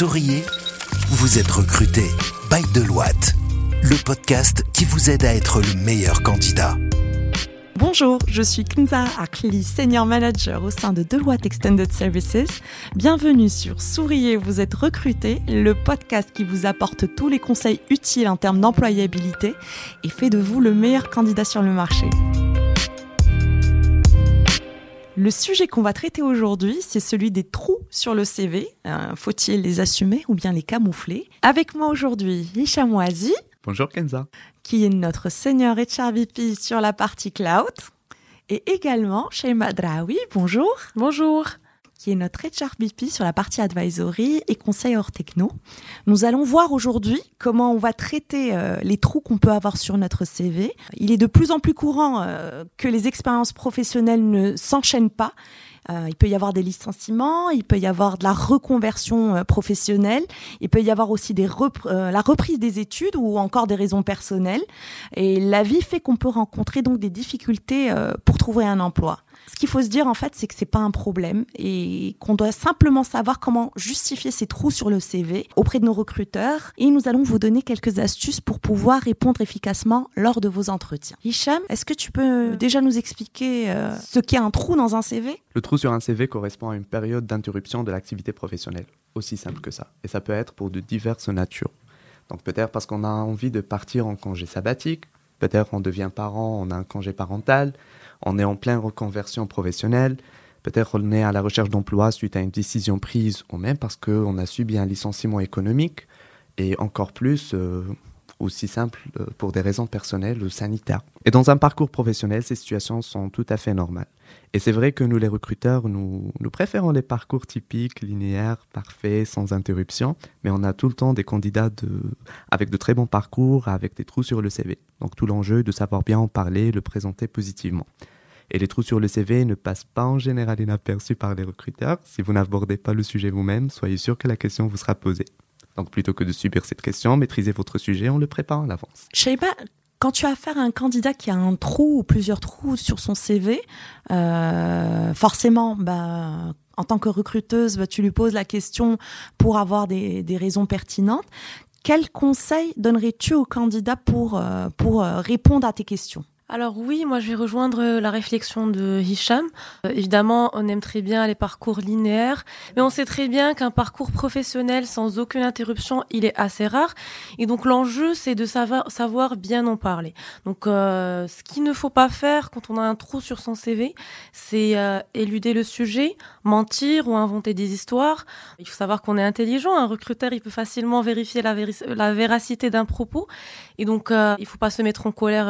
Souriez, vous êtes recruté by Deloitte, le podcast qui vous aide à être le meilleur candidat. Bonjour, je suis Kinza Akli, Senior Manager au sein de Deloitte Extended Services. Bienvenue sur Souriez, vous êtes recruté, le podcast qui vous apporte tous les conseils utiles en termes d'employabilité et fait de vous le meilleur candidat sur le marché. Le sujet qu'on va traiter aujourd'hui, c'est celui des trous sur le CV. Euh, faut-il les assumer ou bien les camoufler Avec moi aujourd'hui, Hicham Ouazi. Bonjour Kenza. Qui est notre senior HRVP sur la partie cloud. Et également chez Madraoui. Bonjour. Bonjour qui est notre HRBP sur la partie advisory et conseil hors techno. Nous allons voir aujourd'hui comment on va traiter euh, les trous qu'on peut avoir sur notre CV. Il est de plus en plus courant euh, que les expériences professionnelles ne s'enchaînent pas. Euh, il peut y avoir des licenciements, il peut y avoir de la reconversion professionnelle, il peut y avoir aussi des la reprise des études ou encore des raisons personnelles. Et la vie fait qu'on peut rencontrer donc des difficultés pour trouver un emploi. Ce qu'il faut se dire en fait, c'est que c'est pas un problème et qu'on doit simplement savoir comment justifier ces trous sur le CV auprès de nos recruteurs. Et nous allons vous donner quelques astuces pour pouvoir répondre efficacement lors de vos entretiens. Hicham, est-ce que tu peux déjà nous expliquer euh, ce qu'est un trou dans un CV trou sur un CV correspond à une période d'interruption de l'activité professionnelle, aussi simple que ça. Et ça peut être pour de diverses natures. Donc peut-être parce qu'on a envie de partir en congé sabbatique, peut-être on devient parent, on a un congé parental, on est en pleine reconversion professionnelle, peut-être on est à la recherche d'emploi suite à une décision prise, ou même parce qu'on a subi un licenciement économique, et encore plus, euh, aussi simple, euh, pour des raisons personnelles ou sanitaires. Et dans un parcours professionnel, ces situations sont tout à fait normales. Et c'est vrai que nous, les recruteurs, nous, préférons les parcours typiques, linéaires, parfaits, sans interruption, mais on a tout le temps des candidats avec de très bons parcours, avec des trous sur le CV. Donc tout l'enjeu est de savoir bien en parler, le présenter positivement. Et les trous sur le CV ne passent pas en général inaperçus par les recruteurs. Si vous n'abordez pas le sujet vous-même, soyez sûr que la question vous sera posée. Donc plutôt que de subir cette question, maîtrisez votre sujet en le préparant à l'avance. pas quand tu as affaire à un candidat qui a un trou ou plusieurs trous sur son CV, euh, forcément, bah, en tant que recruteuse, bah, tu lui poses la question pour avoir des, des raisons pertinentes. Quel conseil donnerais-tu au candidat pour, euh, pour euh, répondre à tes questions? Alors oui, moi je vais rejoindre la réflexion de Hicham. Euh, évidemment, on aime très bien les parcours linéaires, mais on sait très bien qu'un parcours professionnel sans aucune interruption, il est assez rare. Et donc l'enjeu, c'est de savoir, bien en parler. Donc euh, ce qu'il ne faut pas faire quand on a un trou sur son CV, c'est euh, éluder le sujet, mentir ou inventer des histoires. Il faut savoir qu'on est intelligent. Un recruteur, il peut facilement vérifier la, véracité d'un propos. Et donc, il il faut pas se mettre en colère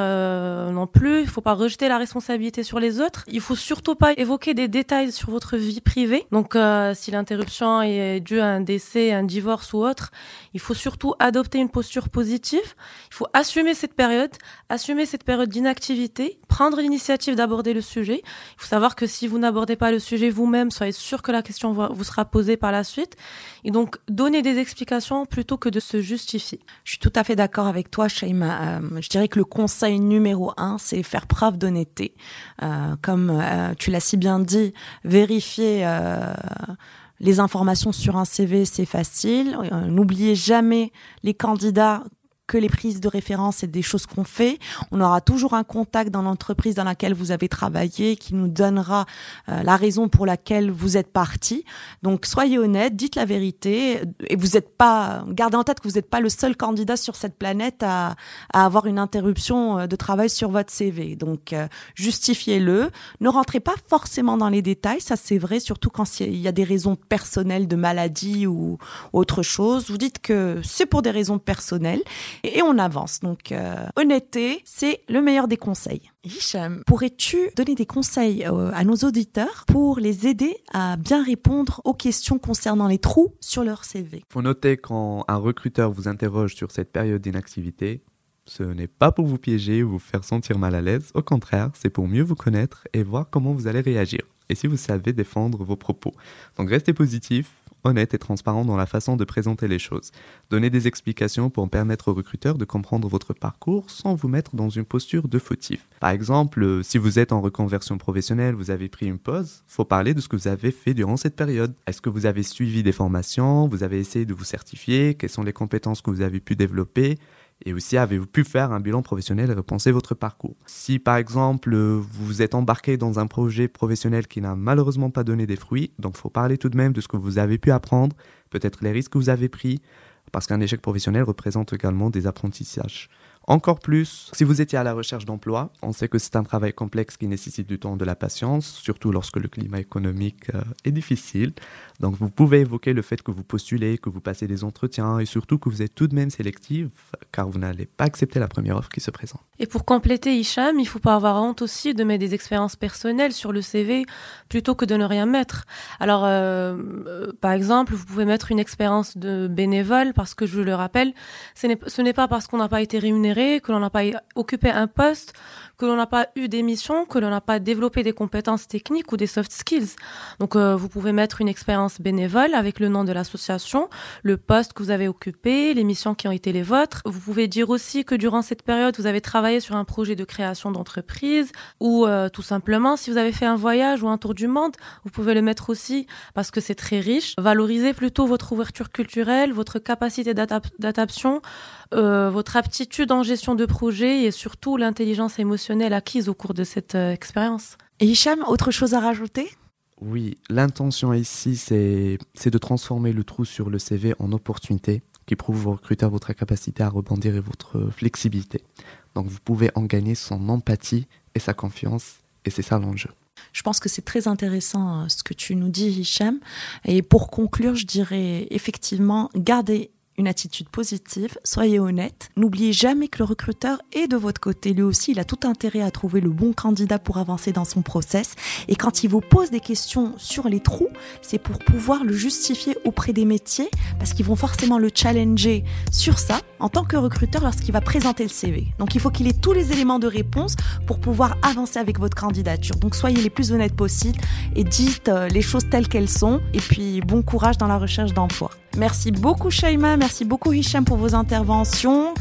non plus, il faut pas rejeter la responsabilité sur les autres. Il faut surtout pas évoquer des détails sur votre vie privée. Donc, euh, si l'interruption est due à un décès, un divorce ou autre, il faut surtout adopter une posture positive. Il faut assumer cette période, assumer cette période d'inactivité, prendre l'initiative d'aborder le sujet. Il faut savoir que si vous n'abordez pas le sujet vous-même, soyez sûr que la question vous sera posée par la suite. Et donc, donner des explications plutôt que de se justifier. Je suis tout à fait d'accord avec toi, Shaima. Euh, je dirais que le conseil numéro un, c'est faire preuve d'honnêteté. Euh, comme euh, tu l'as si bien dit, vérifier euh, les informations sur un CV, c'est facile. N'oubliez jamais les candidats que les prises de référence et des choses qu'on fait. On aura toujours un contact dans l'entreprise dans laquelle vous avez travaillé qui nous donnera euh, la raison pour laquelle vous êtes parti. Donc soyez honnête, dites la vérité et vous n'êtes pas, gardez en tête que vous n'êtes pas le seul candidat sur cette planète à, avoir une interruption euh, de travail sur votre CV. Donc euh, justifiez-le. Ne rentrez pas forcément dans les détails, ça c'est vrai, surtout quand il y a des raisons personnelles de maladie ou autre chose. Vous dites que c'est pour des raisons personnelles et on avance. Donc, euh, honnêteté, c'est le meilleur des conseils. Hicham, pourrais-tu donner des conseils euh, à nos auditeurs pour les aider à bien répondre aux questions concernant les trous sur leur CV Faut noter quand un recruteur vous interroge sur cette période d'inactivité, ce n'est pas pour vous piéger ou vous faire sentir mal à l'aise, au contraire, c'est pour mieux vous connaître et voir comment vous allez réagir. Et si vous savez défendre vos propos. Donc restez positif, honnête et transparent dans la façon de présenter les choses. Donnez des explications pour permettre aux recruteurs de comprendre votre parcours sans vous mettre dans une posture de fautif. Par exemple, euh, si vous êtes en reconversion professionnelle, vous avez pris une pause, faut parler de ce que vous avez fait durant cette période. Est-ce que vous avez suivi des formations, vous avez essayé de vous certifier, quelles sont les compétences que vous avez pu développer? Et aussi, avez-vous pu faire un bilan professionnel et repenser votre parcours? Si par exemple, vous êtes embarqué dans un projet professionnel qui n'a malheureusement pas donné des fruits, donc faut parler tout de même de ce que vous avez pu apprendre, peut-être les risques que vous avez pris, parce qu'un échec professionnel représente également des apprentissages. Encore plus, si vous étiez à la recherche d'emploi, on sait que c'est un travail complexe qui nécessite du temps, de la patience, surtout lorsque le climat économique euh, est difficile. Donc vous pouvez évoquer le fait que vous postulez, que vous passez des entretiens et surtout que vous êtes tout de même sélective car vous n'allez pas accepter la première offre qui se présente. Et pour compléter Hicham, il faut pas avoir honte aussi de mettre des expériences personnelles sur le CV plutôt que de ne rien mettre. Alors euh, euh, par exemple, vous pouvez mettre une expérience de bénévole parce que je le rappelle, ce n'est pas parce qu'on n'a pas été rémunéré que l'on n'a pas occupé un poste, que l'on n'a pas eu des missions, que l'on n'a pas développé des compétences techniques ou des soft skills. Donc euh, vous pouvez mettre une expérience bénévole avec le nom de l'association, le poste que vous avez occupé, les missions qui ont été les vôtres. Vous pouvez dire aussi que durant cette période, vous avez travaillé sur un projet de création d'entreprise ou euh, tout simplement si vous avez fait un voyage ou un tour du monde, vous pouvez le mettre aussi parce que c'est très riche. Valorisez plutôt votre ouverture culturelle, votre capacité d'adaptation, euh, votre aptitude en gestion de projet et surtout l'intelligence émotionnelle acquise au cours de cette euh, expérience. Et Hicham, autre chose à rajouter? Oui, l'intention ici, c'est de transformer le trou sur le CV en opportunité qui prouve aux recruteurs votre capacité à rebondir et votre flexibilité. Donc vous pouvez en gagner son empathie et sa confiance, et c'est ça l'enjeu. Je pense que c'est très intéressant euh, ce que tu nous dis, Hicham. Et pour conclure, je dirais effectivement, gardez une attitude positive, soyez honnête. N'oubliez jamais que le recruteur est de votre côté. Lui aussi, il a tout intérêt à trouver le bon candidat pour avancer dans son process. Et quand il vous pose des questions sur les trous, c'est pour pouvoir le justifier auprès des métiers, parce qu'ils vont forcément le challenger sur ça en tant que recruteur lorsqu'il va présenter le CV. Donc il faut qu'il ait tous les éléments de réponse pour pouvoir avancer avec votre candidature. Donc soyez les plus honnêtes possibles et dites euh, les choses telles qu'elles sont. Et puis bon courage dans la recherche d'emploi. Merci beaucoup Shaima, merci beaucoup Hicham pour vos interventions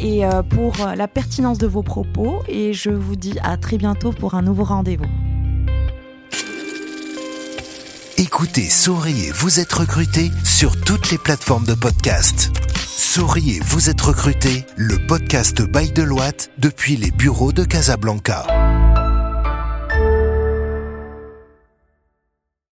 et euh, pour euh, la pertinence de vos propos et je vous dis à très bientôt pour un nouveau rendez-vous. Écoutez, souriez, vous êtes recruté sur toutes les plateformes de podcast. Souriez, vous êtes recruté, le podcast Bail de Loite depuis les bureaux de Casablanca.